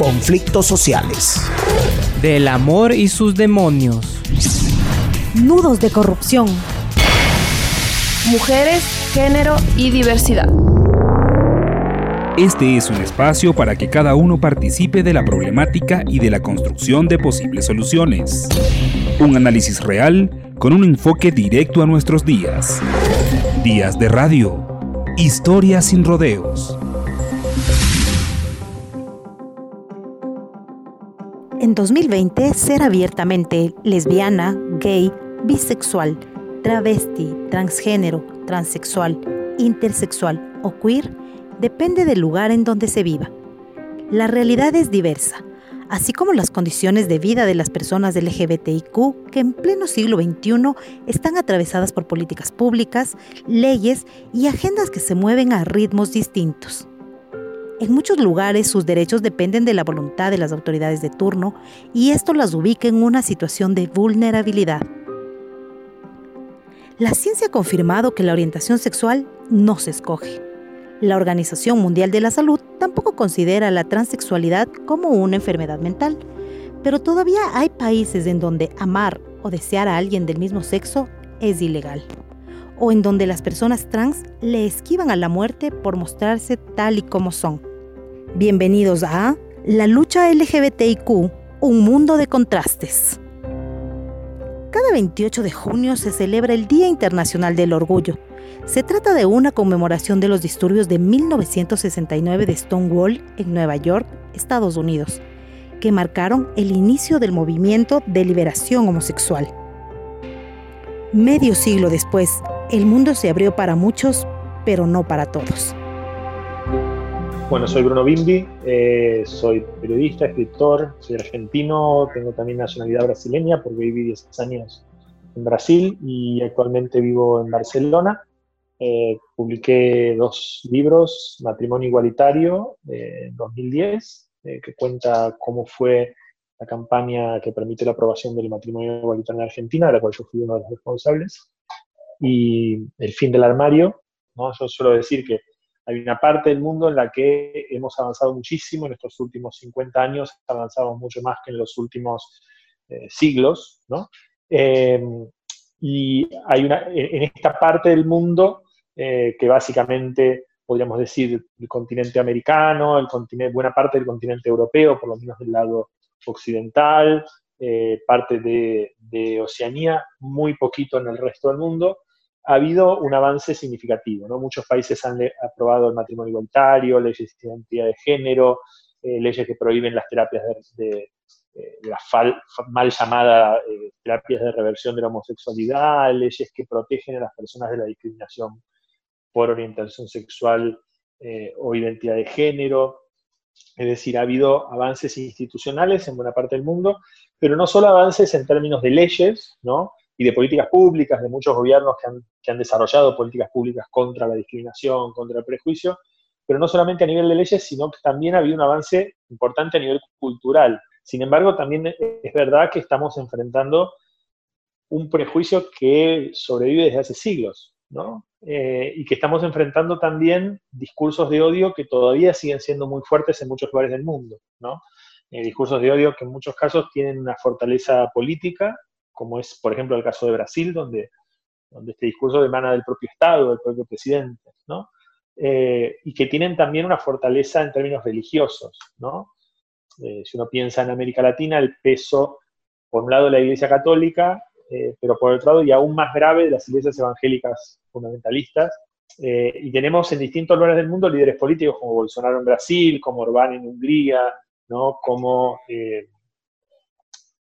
conflictos sociales. Del amor y sus demonios. Nudos de corrupción. Mujeres, género y diversidad. Este es un espacio para que cada uno participe de la problemática y de la construcción de posibles soluciones. Un análisis real con un enfoque directo a nuestros días. Días de radio. Historias sin rodeos. En 2020, ser abiertamente lesbiana, gay, bisexual, travesti, transgénero, transexual, intersexual o queer depende del lugar en donde se viva. La realidad es diversa, así como las condiciones de vida de las personas LGBTIQ que en pleno siglo XXI están atravesadas por políticas públicas, leyes y agendas que se mueven a ritmos distintos. En muchos lugares sus derechos dependen de la voluntad de las autoridades de turno y esto las ubica en una situación de vulnerabilidad. La ciencia ha confirmado que la orientación sexual no se escoge. La Organización Mundial de la Salud tampoco considera la transexualidad como una enfermedad mental, pero todavía hay países en donde amar o desear a alguien del mismo sexo es ilegal, o en donde las personas trans le esquivan a la muerte por mostrarse tal y como son. Bienvenidos a La lucha LGBTIQ, un mundo de contrastes. Cada 28 de junio se celebra el Día Internacional del Orgullo. Se trata de una conmemoración de los disturbios de 1969 de Stonewall en Nueva York, Estados Unidos, que marcaron el inicio del movimiento de liberación homosexual. Medio siglo después, el mundo se abrió para muchos, pero no para todos. Bueno, soy Bruno Bimbi, eh, soy periodista, escritor, soy argentino, tengo también nacionalidad brasileña porque viví 10 años en Brasil y actualmente vivo en Barcelona. Eh, publiqué dos libros, Matrimonio Igualitario eh, en 2010, que cuenta cómo fue la campaña que permite la aprobación del matrimonio igualitario en Argentina, de la cual yo fui uno de los responsables, y El fin del armario. ¿no? Yo suelo decir que hay una parte del mundo en la que hemos avanzado muchísimo en estos últimos 50 años, avanzado mucho más que en los últimos eh, siglos, ¿no? Em, y hay una, en esta parte del mundo eh, que básicamente podríamos decir el continente americano, el continente, buena parte del continente europeo, por lo menos del lado occidental, eh, parte de Oceanía, muy poquito en el resto del mundo, ha habido un avance significativo. ¿no? Muchos países han aprobado el matrimonio igualitario, leyes de identidad de género, eh, leyes que prohíben las terapias de, eh, la mal llamada eh, terapias de reversión de la homosexualidad, leyes que protegen a las personas de la discriminación por orientación sexual o identidad de género. Es decir, ha habido avances institucionales en buena parte del mundo, pero no solo avances en términos de leyes, ¿no? Y de políticas públicas, de muchos gobiernos que han, desarrollado políticas públicas contra la discriminación, contra el prejuicio, pero no solamente a nivel de leyes, sino que también ha habido un avance importante a nivel cultural. Sin embargo, también es verdad que estamos enfrentando un prejuicio que sobrevive desde hace siglos, ¿no? Eh, y que estamos enfrentando también discursos de odio que todavía siguen siendo muy fuertes en muchos lugares del mundo, ¿no? Eh, discursos de odio que en muchos casos tienen una fortaleza política como es, por ejemplo, el caso de Brasil, donde, donde este discurso emana del propio Estado, del propio presidente, ¿no? Eh, y que tienen también una fortaleza en términos religiosos, ¿no? Eh, si uno piensa en América Latina, el peso, por un lado, de la Iglesia Católica, eh, pero por otro lado, y aún más grave, de las iglesias evangélicas fundamentalistas. y tenemos en distintos lugares del mundo líderes políticos como Bolsonaro en Brasil, como Orbán en Hungría, ¿no? como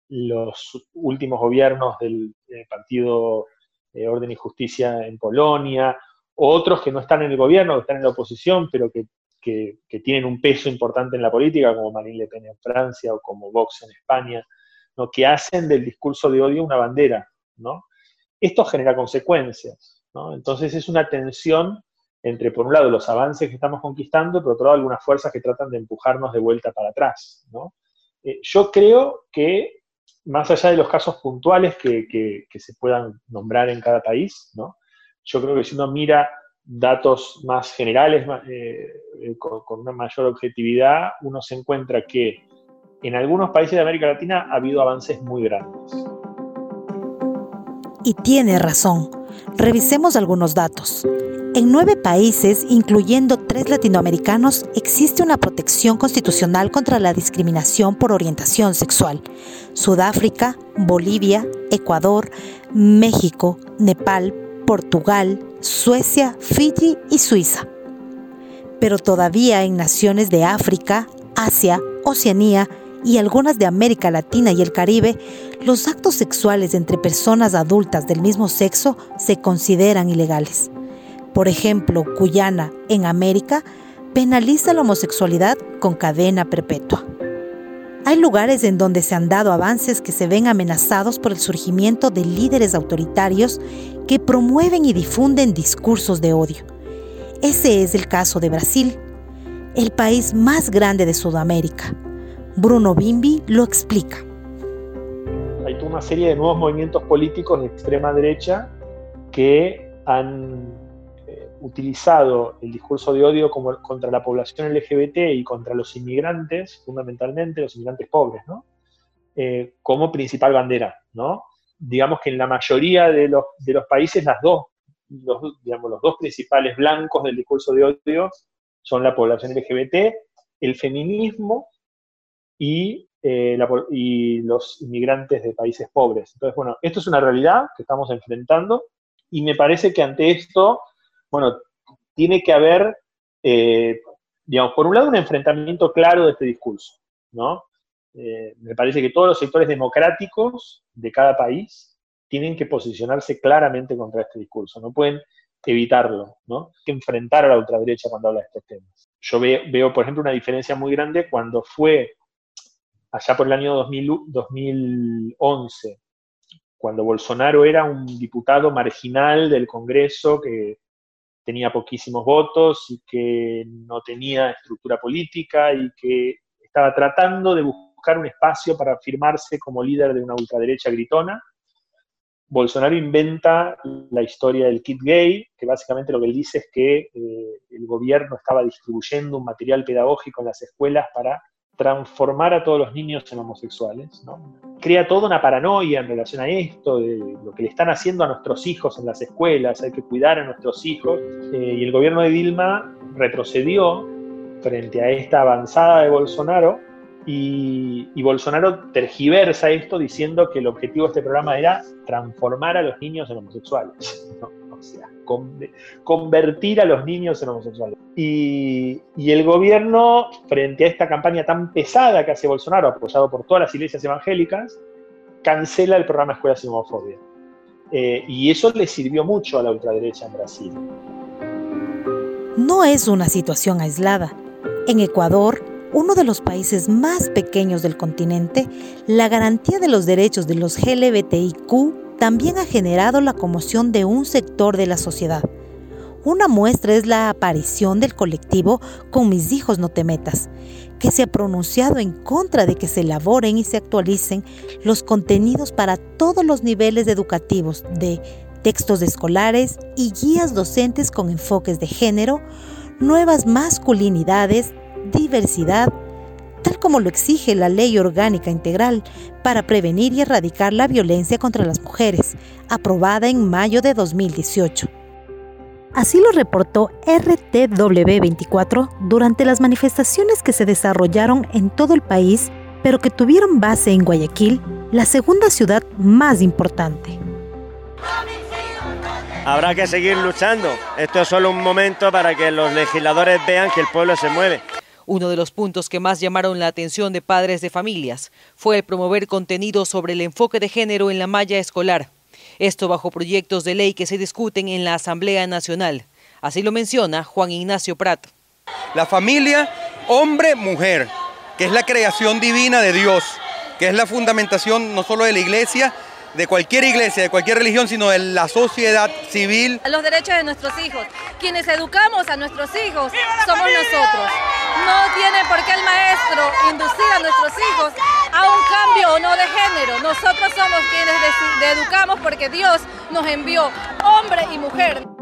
los últimos gobiernos del, Partido eh, Orden y Justicia en Polonia, otros que no están en el gobierno, que están en la oposición, pero que, tienen un peso importante en la política, como Marine Le Pen en Francia o como Vox en España, ¿no? que hacen del discurso de odio una bandera. ¿no? Esto genera consecuencias. ¿no? Entonces es una tensión entre, por un lado, los avances que estamos conquistando, y por otro lado, algunas fuerzas que tratan de empujarnos de vuelta para atrás. ¿no? Eh, yo creo que más allá de los casos puntuales que, se puedan nombrar en cada país, ¿no? yo creo que si uno mira datos más generales, eh, eh, con, una mayor objetividad, uno se encuentra que en algunos países de América Latina ha habido avances muy grandes. Y tiene razón. Revisemos algunos datos. En nueve países, incluyendo tres latinoamericanos, existe una protección constitucional contra la discriminación por orientación sexual. Sudáfrica, Bolivia, Ecuador, México, Nepal, Portugal, Suecia, Fiji y Suiza. Pero todavía en naciones de África, Asia, Oceanía y algunas de América Latina y el Caribe, los actos sexuales entre personas adultas del mismo sexo se consideran ilegales. Por ejemplo, Guyana, en América, penaliza la homosexualidad con cadena perpetua. Hay lugares en donde se han dado avances que se ven amenazados por el surgimiento de líderes autoritarios que promueven y difunden discursos de odio. Ese es el caso de Brasil, el país más grande de Sudamérica. Bruno Bimbi lo explica. Hay una serie de nuevos movimientos políticos de extrema derecha que han utilizado el discurso de odio como, contra la población LGBT y contra los inmigrantes, fundamentalmente los inmigrantes pobres, ¿no? Eh, como principal bandera. ¿no? Digamos que en la mayoría de los, de los países las dos, los, digamos, los dos principales blancos del discurso de odio son la población LGBT, el feminismo y, eh, y los inmigrantes de países pobres. Entonces, bueno, esto es una realidad que estamos enfrentando y me parece que ante esto bueno, tiene que haber, eh, digamos, por un lado un enfrentamiento claro de este discurso, ¿no? Eh, me parece que todos los sectores democráticos de cada país tienen que posicionarse claramente contra este discurso, no pueden evitarlo, ¿no? Hay que enfrentar a la ultraderecha cuando habla de estos temas. Yo veo, por ejemplo, una diferencia muy grande cuando fue allá por el año 2011, cuando Bolsonaro era un diputado marginal del Congreso que tenía poquísimos votos y que no tenía estructura política y que estaba tratando de buscar un espacio para afirmarse como líder de una ultraderecha gritona. Bolsonaro inventa la historia del kit gay, que básicamente lo que él dice es que eh, el gobierno estaba distribuyendo un material pedagógico en las escuelas para transformar a todos los niños en homosexuales. Crea toda una paranoia en relación a esto, de lo que le están haciendo a nuestros hijos en las escuelas, hay que cuidar a nuestros hijos. Eh, y el gobierno de Dilma retrocedió frente a esta avanzada de Bolsonaro y, Bolsonaro tergiversa esto diciendo que el objetivo de este programa era transformar a los niños en homosexuales. Convertir a los niños en homosexuales. Y, el gobierno, frente a esta campaña tan pesada que hace Bolsonaro, apoyado por todas las iglesias evangélicas, cancela el programa Escuelas sin Homofobia. Eh, y eso le sirvió mucho a la ultraderecha en Brasil. No es una situación aislada. En Ecuador, uno de los países más pequeños del continente, la garantía de los derechos de los LGBTIQ también ha generado la conmoción de un sector de la sociedad. Una muestra es la aparición del colectivo Con mis hijos no te metas, que se ha pronunciado en contra de que se elaboren y se actualicen los contenidos para todos los niveles educativos de textos escolares y guías docentes con enfoques de género, nuevas masculinidades, diversidad, tal como lo exige la Ley Orgánica Integral para prevenir y erradicar la violencia contra las mujeres, aprobada en mayo de 2018. Así lo reportó RTW24 durante las manifestaciones que se desarrollaron en todo el país, pero que tuvieron base en Guayaquil, la segunda ciudad más importante. Habrá que seguir luchando. Esto es solo un momento para que los legisladores vean que el pueblo se mueve. Uno de los puntos que más llamaron la atención de padres de familias fue el promover contenido sobre el enfoque de género en la malla escolar. Esto bajo proyectos de ley que se discuten en la Asamblea Nacional. Así lo menciona Juan Ignacio Prat. La familia, hombre-mujer, que es la creación divina de Dios, que es la fundamentación no solo de la iglesia, de cualquier iglesia, de cualquier religión, sino de la sociedad civil. Los derechos de nuestros hijos. Quienes educamos a nuestros hijos somos nosotros. No tiene por qué el maestro inducir a nuestros hijos a un cambio o no de género. Nosotros somos quienes educamos porque Dios nos envió hombre y mujer.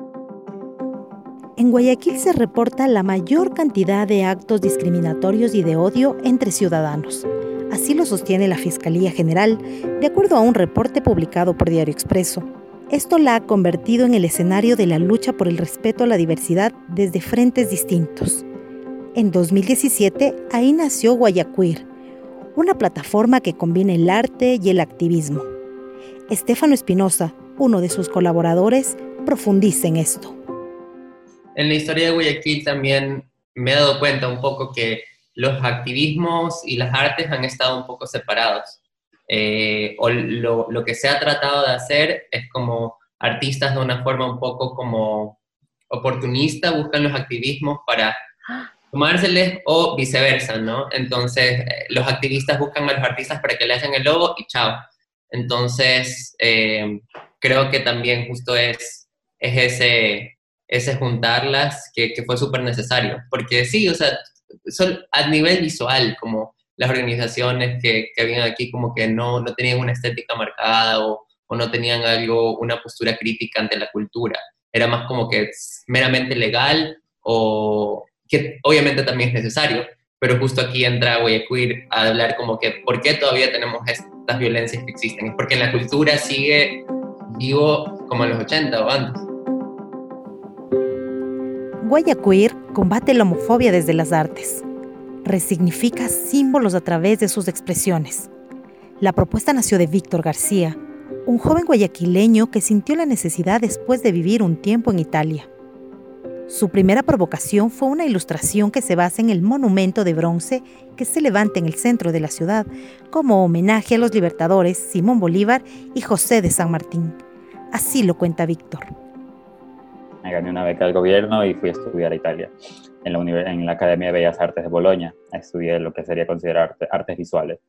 En Guayaquil se reporta la mayor cantidad de actos discriminatorios y de odio entre ciudadanos. Así lo sostiene la Fiscalía General, de acuerdo a un reporte publicado por Diario Expreso. Esto la ha convertido en el escenario de la lucha por el respeto a la diversidad desde frentes distintos. En 2017, ahí nació Guayaquir, una plataforma que combina el arte y el activismo. Estefano Espinosa, uno de sus colaboradores, profundiza en esto en la historia de Guayaquil también me he dado cuenta un poco que los activismos y las artes han estado un poco separados. Eh, o lo, lo, que se ha tratado de hacer es como artistas de una forma un poco como oportunista buscan los activismos para tomárseles o viceversa, ¿no? Entonces, eh, los activistas buscan a los artistas para que le hagan el logo y chao. Entonces, eh, creo que también justo es, es ese, ese juntarlas que, fue súper necesario. Porque sí, o sea, son, a nivel visual, como las organizaciones que, que habían aquí como que no, no tenían una estética marcada o, o, no tenían algo, una postura crítica ante la cultura. Era más como que meramente legal o que obviamente también es necesario, pero justo aquí entra Guayaquil a hablar como que por qué todavía tenemos estas violencias que existen. Porque la cultura sigue vivo como en los 80 o antes. Guayaquir combate la homofobia desde las artes. Resignifica símbolos a través de sus expresiones. La propuesta nació de Víctor García, un joven guayaquileño que sintió la necesidad después de vivir un tiempo en Italia. Su primera provocación fue una ilustración que se basa en el monumento de bronce que se levanta en el centro de la ciudad como homenaje a los libertadores Simón Bolívar y José de San Martín. Así lo cuenta Víctor me gané una beca del gobierno y fui a estudiar a Italia, en la, en la Academia de Bellas Artes de Bolonia. Estudié lo que sería considerar artes visuales.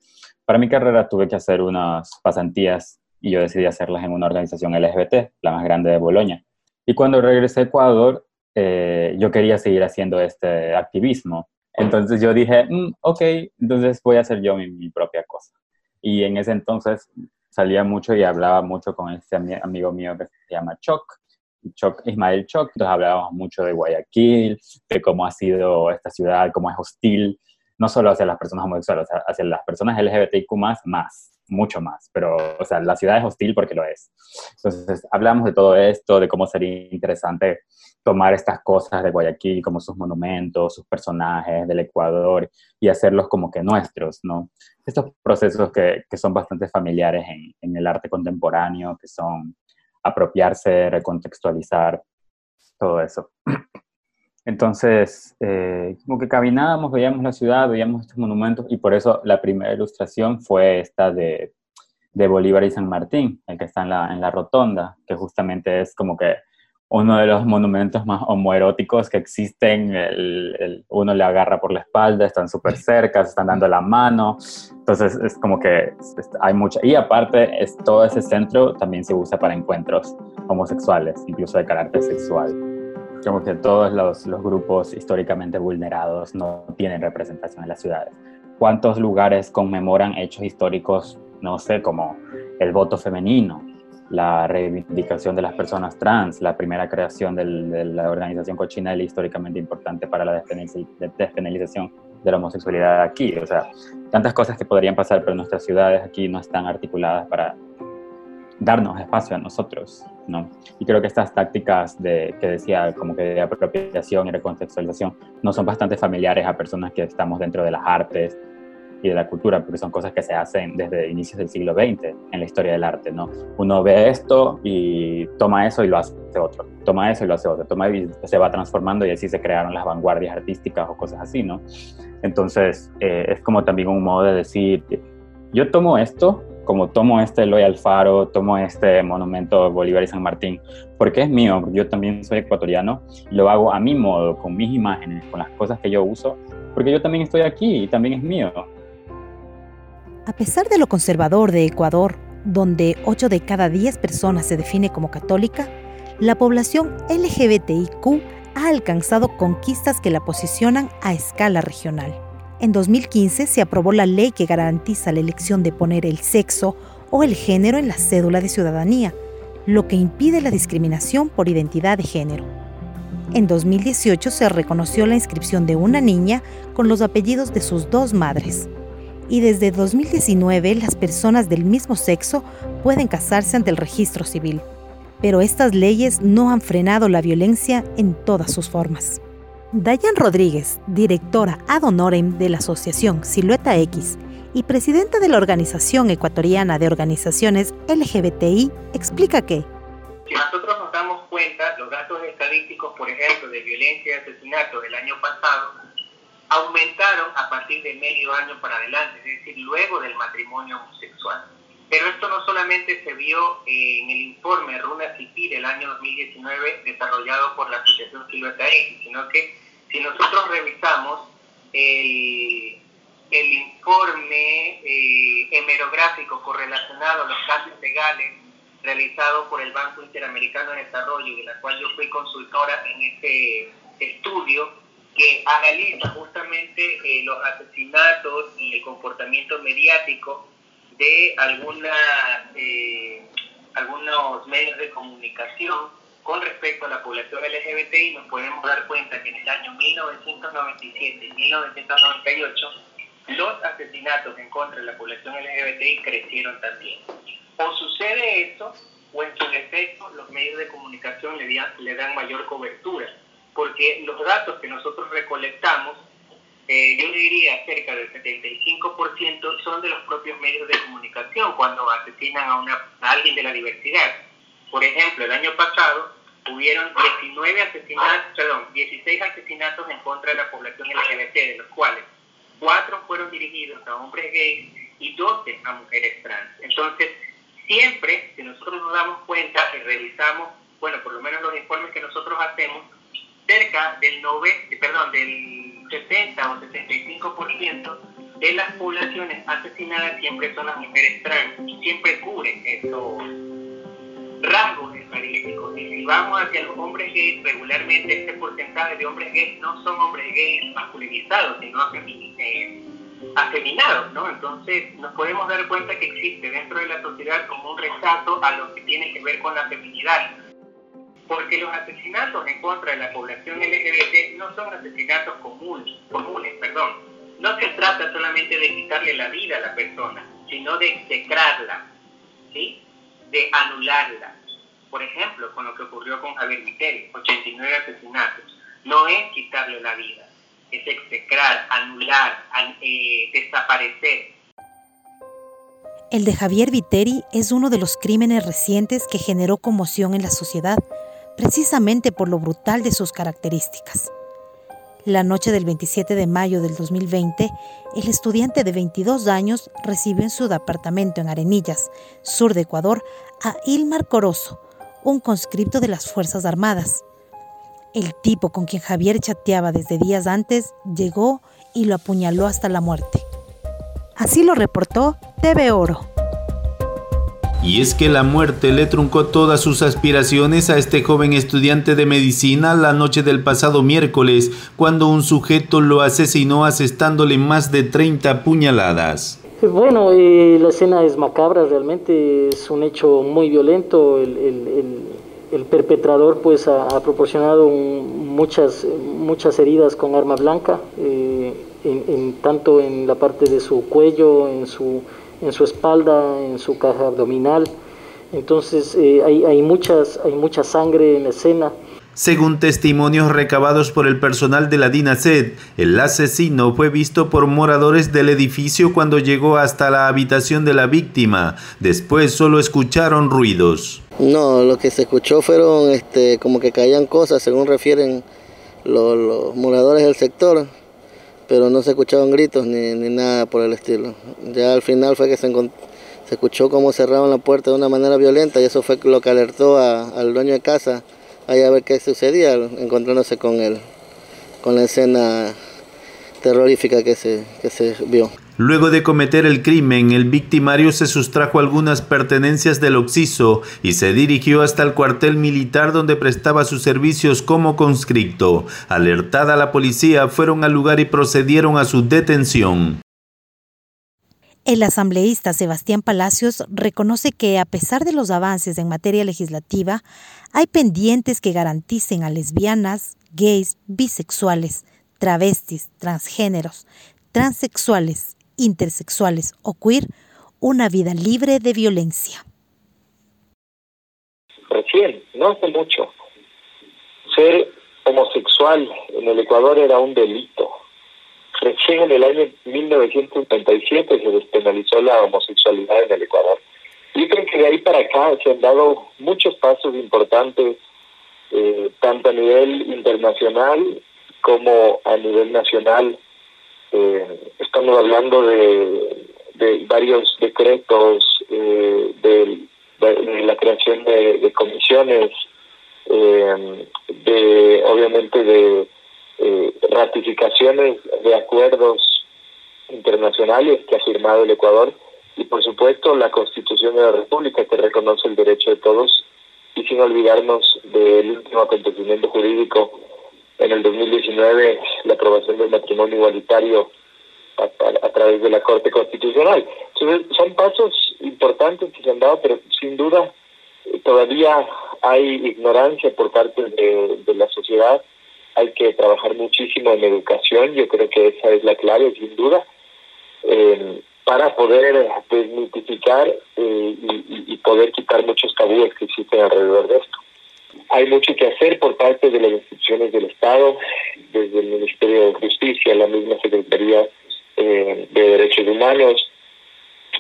Para mi carrera tuve que hacer unas pasantías y yo decidí hacerlas en una organización LGBT, la más grande de Bolonia. Y cuando regresé a Ecuador, eh, yo quería seguir haciendo este activismo. Entonces yo dije, mm, ok, entonces voy a hacer yo mi, mi, propia cosa. Y en ese entonces salía mucho y hablaba mucho con este amigo mío que se llama Choc, Choc, Ismael Choc, entonces hablábamos mucho de Guayaquil, de cómo ha sido esta ciudad, cómo es hostil, no solo hacia las personas homosexuales, hacia las personas LGBTIQ más, más, mucho más, pero, o sea, la ciudad es hostil porque lo es. Entonces, hablamos de todo esto, de cómo sería interesante tomar estas cosas de Guayaquil, como sus monumentos, sus personajes del Ecuador, y hacerlos como que nuestros, ¿no? Estos procesos que, que son bastante familiares en, en el arte contemporáneo, que son apropiarse, recontextualizar, todo eso. Entonces, eh, como que caminábamos, veíamos la ciudad, veíamos estos monumentos y por eso la primera ilustración fue esta de, de Bolívar y San Martín, el que está en la, en la rotonda, que justamente es como que uno de los monumentos más homoeróticos que existen. El, uno le agarra por la espalda, están súper cerca, se están dando la mano. Entonces es como que hay mucha. Y aparte, es, todo ese centro también se usa para encuentros homosexuales, incluso de carácter sexual. Como que todos los, los grupos históricamente vulnerados no tienen representación en las ciudades. ¿Cuántos lugares conmemoran hechos históricos, no sé, como el voto femenino? La reivindicación de las personas trans, la primera creación de la organización Cochinel históricamente importante para la despenalización de la homosexualidad aquí. O sea, tantas cosas que podrían pasar, pero nuestras ciudades aquí no están articuladas para darnos espacio a nosotros, ¿no? Y creo que estas tácticas de, que decía, como que de apropiación y recontextualización, no son bastante familiares a personas que estamos dentro de las artes, y de la cultura, porque son cosas que se hacen desde inicios del siglo XX en la historia del arte, ¿no? Uno ve esto y toma eso y lo hace otro, toma eso y lo hace otro, toma y se va transformando y así se crearon las vanguardias artísticas o cosas así, ¿no? Entonces, eh, es como también un modo de decir, yo tomo esto, como tomo este Eloy Alfaro, tomo este monumento Bolívar y San Martín, porque es mío, yo también soy ecuatoriano, lo hago a mi modo, con mis imágenes, con las cosas que yo uso, porque yo también estoy aquí y también es mío. A pesar de lo conservador de Ecuador, donde 8 de cada 10 personas se define como católica, la población LGBTIQ ha alcanzado conquistas que la posicionan a escala regional. En 2015 se aprobó la ley que garantiza la elección de poner el sexo o el género en la cédula de ciudadanía, lo que impide la discriminación por identidad de género. En 2018 se reconoció la inscripción de una niña con los apellidos de sus dos madres. Y desde 2019 las personas del mismo sexo pueden casarse ante el registro civil. Pero estas leyes no han frenado la violencia en todas sus formas. Dayan Rodríguez, directora ad honorem de la Asociación Silueta X y presidenta de la Organización Ecuatoriana de Organizaciones LGBTI, explica que si nosotros nos damos cuenta, los datos estadísticos, por ejemplo, de violencia y asesinato del año pasado, aumentaron a partir de medio año para adelante, es decir, luego del matrimonio homosexual. Pero esto no solamente se vio en el informe Runa Cipí del año 2019 desarrollado por la Asociación Silueta X, sino que si nosotros revisamos el, el informe eh, hemerográfico correlacionado a los cambios legales realizado por el Banco Interamericano de Desarrollo, de la cual yo fui consultora en este estudio, que analiza justamente eh, los asesinatos y el comportamiento mediático de alguna, eh, algunos medios de comunicación con respecto a la población LGBTI, nos podemos dar cuenta que en el año 1997 y 1998 los asesinatos en contra de la población LGBTI crecieron también. O sucede eso, o en su defecto los medios de comunicación le, le dan mayor cobertura, porque los datos que nosotros recolectamos, eh, yo diría cerca del 75% son de los propios medios de comunicación cuando asesinan a, una, a alguien de la diversidad. Por ejemplo, el año pasado hubieron 19 asesinatos, perdón, 16 asesinatos en contra de la población LGBT, de los cuales 4 fueron dirigidos a hombres gays y 12 a mujeres trans. Entonces, siempre, si nosotros nos damos cuenta y revisamos, bueno, por lo menos los informes que nosotros hacemos, cerca del 9, perdón, del 60 o 65% de las poblaciones asesinadas siempre son las mujeres trans, siempre cubren estos rasgos estadísticos. Y si vamos hacia los hombres gays, regularmente este porcentaje de hombres gays no son hombres gays masculinizados, sino eh, afeminados, ¿no? Entonces nos podemos dar cuenta que existe dentro de la sociedad como un rechazo a lo que tiene que ver con la feminidad. Porque los asesinatos en contra de la población LGBT no son asesinatos comunes, comunes perdón. No se trata solamente de quitarle la vida a la persona, sino de execrarla, ¿sí? de anularla. Por ejemplo, con lo que ocurrió con Javier Viteri, 89 asesinatos. No es quitarle la vida, es execrar, anular, eh, desaparecer. El de Javier Viteri es uno de los crímenes recientes que generó conmoción en la sociedad, precisamente por lo brutal de sus características. La noche del 27 de mayo del 2020, el estudiante de 22 años recibió en su departamento en Arenillas, sur de Ecuador, a Ilmar Corozo, un conscripto de las Fuerzas Armadas. El tipo con quien Javier chateaba desde días antes llegó y lo apuñaló hasta la muerte. Así lo reportó TV Oro. Y es que la muerte le truncó todas sus aspiraciones a este joven estudiante de medicina la noche del pasado miércoles, cuando un sujeto lo asesinó asestándole más de 30 puñaladas. Bueno, eh, la escena es macabra, realmente es un hecho muy violento. El, perpetrador pues ha, proporcionado muchas, muchas heridas con arma blanca, eh, en, tanto en la parte de su cuello, en su en su espalda, en su caja abdominal. Entonces eh, hay, hay, muchas, hay mucha sangre en la escena. Según testimonios recabados por el personal de la DINASED, el asesino fue visto por moradores del edificio cuando llegó hasta la habitación de la víctima. Después solo escucharon ruidos. No, lo que se escuchó fueron este, como que caían cosas, según refieren los, los moradores del sector pero no se escuchaban gritos ni, nada por el estilo. Ya al final fue que se, se escuchó cómo cerraban la puerta de una manera violenta y eso fue lo que alertó al dueño de casa a ver qué sucedía encontrándose con él, con la escena terrorífica que se, que se vio. Luego de cometer el crimen, el victimario se sustrajo algunas pertenencias del occiso y se dirigió hasta el cuartel militar donde prestaba sus servicios como conscripto. Alertada la policía, fueron al lugar y procedieron a su detención. El asambleísta Sebastián Palacios reconoce que a pesar de los avances en materia legislativa, hay pendientes que garanticen a lesbianas, gays, bisexuales, travestis, transgéneros, transexuales, intersexuales o queer una vida libre de violencia. Recién, no hace mucho, ser homosexual en el Ecuador era un delito. Recién en el año 1937 se despenalizó la homosexualidad en el Ecuador. Yo creo que de ahí para acá se han dado muchos pasos importantes, eh, tanto a nivel internacional como a nivel nacional. Eh, estamos hablando de, de varios decretos, eh, de, la creación de, comisiones, eh, de obviamente de eh, ratificaciones de acuerdos internacionales que ha firmado el Ecuador y por supuesto la Constitución de la República que reconoce el derecho de todos y sin olvidarnos del último acontecimiento jurídico en el 2019 la aprobación del matrimonio igualitario a, través de la Corte Constitucional. son pasos importantes que se han dado, pero sin duda eh, todavía hay ignorancia por parte de, la sociedad. Hay que trabajar muchísimo en educación, yo creo que esa es la clave, sin duda, eh, para poder desmitificar eh, y, y poder quitar muchos tabúes que existen alrededor de esto. Hay mucho que hacer por parte de las instituciones del Estado, desde el Ministerio de Justicia, la misma Secretaría eh, de Derechos Humanos,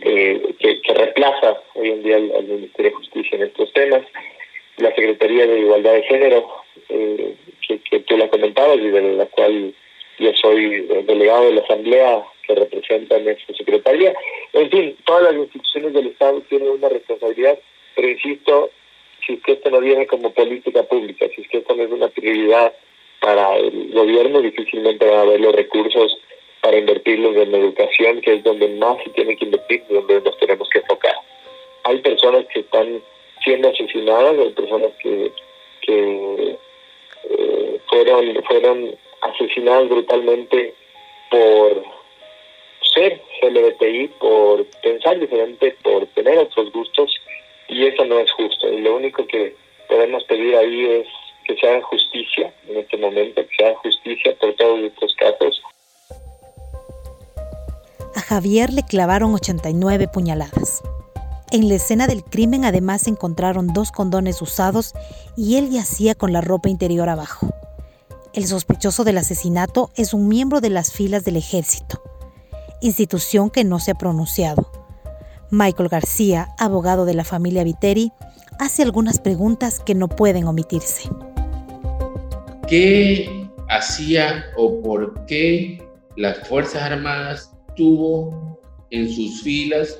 eh, que, reemplaza hoy en día al, Ministerio de Justicia en estos temas, la Secretaría de Igualdad de Género, eh, que, tú la comentabas y de la cual yo soy delegado de la Asamblea que representa nuestra Secretaría. En fin, todas las instituciones del Estado tienen una responsabilidad, pero insisto, si es que esto no viene como política pública, si es que esto no es una prioridad para el gobierno, difícilmente va a haber los recursos para invertirlos en educación, que es donde más se tiene que invertir, donde nos tenemos que enfocar. Hay personas que están siendo asesinadas, hay personas que, que eh, fueron, fueron asesinadas brutalmente por ser LGBTI, por pensar diferente, por tener otros gustos, y eso no es justo. Y lo único que podemos pedir ahí es que se haga justicia en este momento, que se haga justicia por todos estos casos a Javier le clavaron 89 puñaladas. En la escena del crimen además encontraron dos condones usados y él yacía con la ropa interior abajo. El sospechoso del asesinato es un miembro de las filas del ejército, institución que no se ha pronunciado. Michael García, abogado de la familia Viteri, hace algunas preguntas que no pueden omitirse. ¿Qué hacía o por qué las Fuerzas Armadas tuvo en sus filas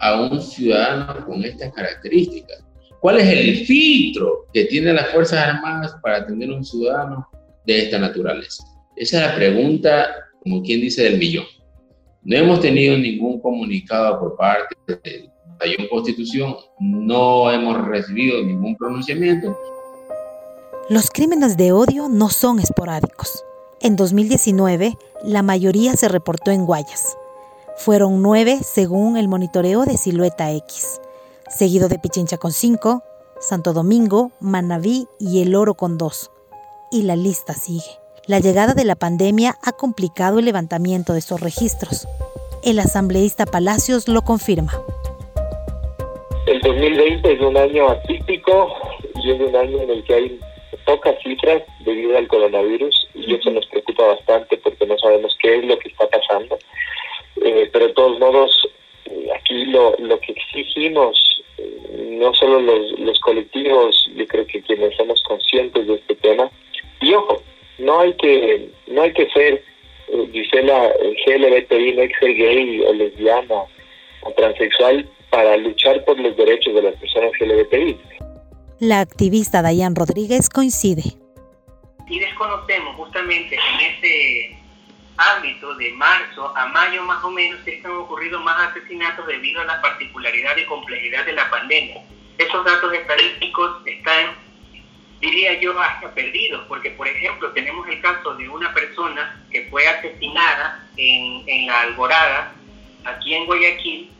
a un ciudadano con estas características? ¿Cuál es el filtro que tienen las Fuerzas Armadas para tener un ciudadano de esta naturaleza? Esa es la pregunta, como quien dice, del millón. No hemos tenido ningún comunicado por parte de la Constitución, no hemos recibido ningún pronunciamiento. Los crímenes de odio no son esporádicos. En 2019, la mayoría se reportó en Guayas. Fueron nueve según el monitoreo de Silueta X, seguido de Pichincha con cinco, Santo Domingo, Manabí y El Oro con dos. Y la lista sigue. La llegada de la pandemia ha complicado el levantamiento de estos registros. El asambleísta Palacios lo confirma. El 2020 es un año atípico y es un año en el que hay pocas cifras debido al coronavirus y eso nos preocupa bastante porque no sabemos qué es lo que está pasando. Eh, pero de todos modos, aquí lo, lo que exigimos, eh, no solo los, los colectivos, yo creo que quienes somos conscientes de este tema, GLBTI, no que ser gay o lesbiana o transexual para luchar por los derechos de las personas LGBTI. La activista Dayan Rodríguez coincide. Y desconocemos justamente en ese ámbito de marzo a mayo más o menos que han ocurrido más asesinatos debido a la particularidad y complejidad de la pandemia. Esos datos estadísticos están, diría yo, hasta perdidos, porque por ejemplo tenemos el caso de una persona que fue asesinada en, en la Alborada aquí en Guayaquil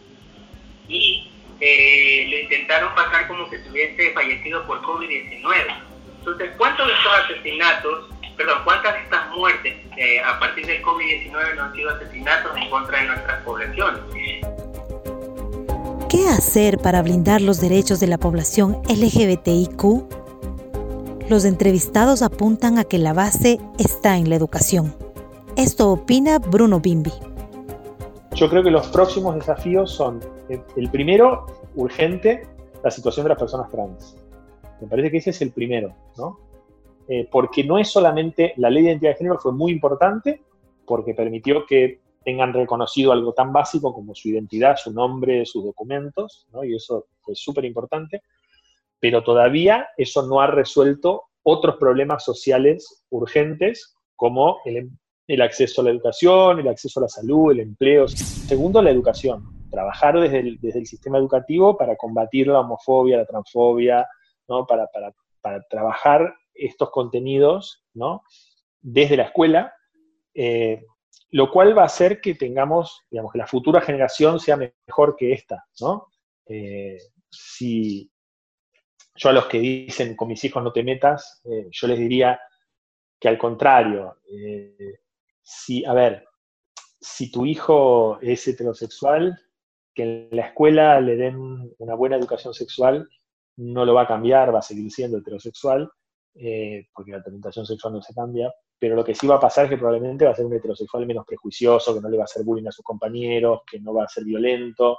y eh, le intentaron pasar como que estuviese fallecido por COVID-19. Entonces, ¿cuántos de estos asesinatos, perdón, cuántas de estas muertes eh, a partir del COVID-19 no han sido asesinatos en contra de nuestras poblaciones? ¿Qué hacer para blindar los derechos de la población LGBTIQ? Los entrevistados apuntan a que la base está en la educación. Esto opina Bruno Bimbi. Yo creo que los próximos desafíos son, eh, el primero, urgente, la situación de las personas trans. Me parece que ese es el primero, ¿no? Eh, porque no es solamente, la ley de identidad de género fue muy importante porque permitió que tengan reconocido algo tan básico como su identidad, su nombre, sus documentos, ¿no? y eso fue súper importante, pero todavía eso no ha resuelto otros problemas sociales urgentes como el, el, acceso a la educación, el acceso a la salud, el empleo. Segundo, la educación. Trabajar desde el, sistema educativo para combatir la homofobia, la transfobia, ¿no? para trabajar estos contenidos ¿no? desde la escuela, eh, lo cual va a hacer que tengamos, digamos, que la futura generación sea mejor que esta, ¿no? Eh, si, yo a los que dicen con mis hijos no te metas, eh, yo les diría que al contrario, eh, si, a ver, si tu hijo es heterosexual, que en la escuela le den una buena educación sexual, no lo va a cambiar, va a seguir siendo heterosexual, eh, porque la orientación sexual no se cambia, pero lo que sí va a pasar es que probablemente va a ser un heterosexual menos prejuicioso, que no le va a hacer bullying a sus compañeros, que no va a ser violento,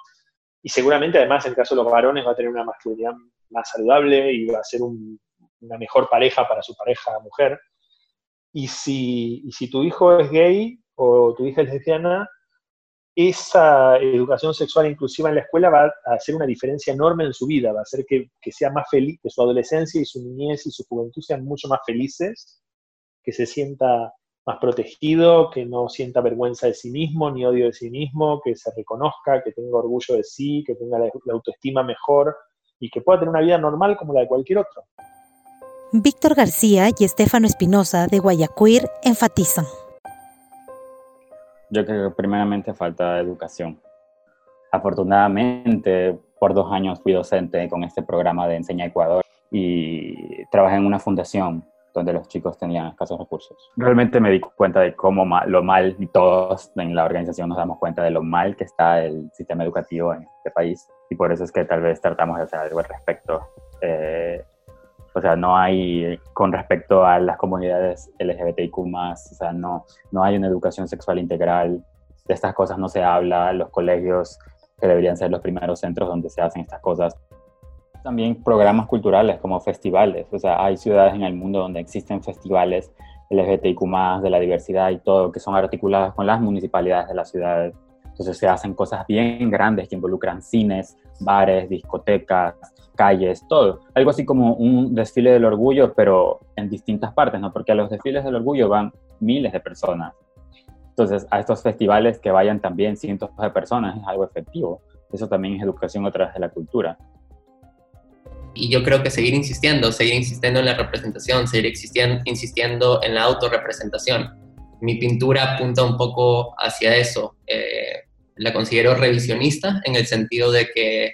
y seguramente además en el caso de los varones va a tener una masculinidad más saludable y va a ser un, una mejor pareja para su pareja mujer. Y si, si tu hijo es gay o tu hija es lesbiana, esa educación sexual inclusiva en la escuela va a hacer una diferencia enorme en su vida, va a hacer que, que, sea más feliz, que su adolescencia y su niñez y su juventud sean mucho más felices, que se sienta más protegido, que no sienta vergüenza de sí mismo ni odio de sí mismo, que se reconozca, que tenga orgullo de sí, que tenga la, la autoestima mejor y que pueda tener una vida normal como la de cualquier otro. Víctor García y Estefano Espinosa de Guayaquil enfatizan. Yo creo que primeramente falta educación. Afortunadamente, por dos años fui docente con este programa de Enseña Ecuador y trabajé en una fundación donde los chicos tenían escasos recursos. Realmente me di cuenta de cómo mal, lo mal, y todos en la organización nos damos cuenta de lo mal que está el sistema educativo en este país y por eso es que tal vez tratamos de hacer algo al respecto. Eh, o sea, no hay, con respecto a las comunidades LGBTIQ+, o sea, no, no hay una educación sexual integral, de estas cosas no se habla, los colegios que deberían ser los primeros centros donde se hacen estas cosas. También programas culturales como festivales, o sea, hay ciudades en el mundo donde existen festivales LGBTIQ+, de la diversidad y todo, que son articulados con las municipalidades de las ciudades. Entonces se hacen cosas bien grandes que involucran cines, bares, discotecas, calles, todo. Algo así como un desfile del orgullo, pero en distintas partes, ¿no? Porque a los desfiles del orgullo van miles de personas. Entonces, a estos festivales que vayan también cientos de personas es algo efectivo. Eso también es educación a través de la cultura. Y yo creo que seguir insistiendo, seguir insistiendo en la representación, seguir insistiendo, en la autorrepresentación. Mi pintura apunta un poco hacia eso. Eh, la considero revisionista en el sentido de que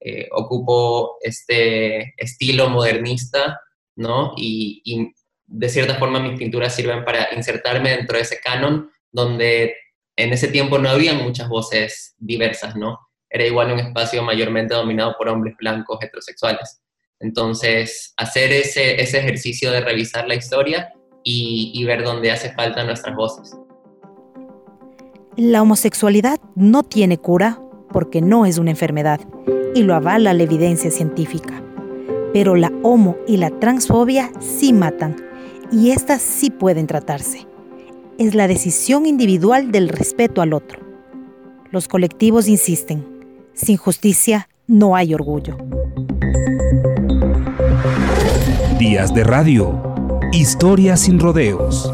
eh, ocupo este estilo modernista, ¿no? Y, y, de cierta forma mis pinturas sirven para insertarme dentro de ese canon donde en ese tiempo no había muchas voces diversas, ¿no? Era igual un espacio mayormente dominado por hombres blancos heterosexuales. Entonces, hacer ese, ese ejercicio de revisar la historia y, y ver dónde hace falta nuestras voces. La homosexualidad no tiene cura porque no es una enfermedad y lo avala la evidencia científica. Pero la homo y la transfobia sí matan y estas sí pueden tratarse. Es la decisión individual del respeto al otro. Los colectivos insisten, sin justicia no hay orgullo. Días de radio. Historia sin rodeos.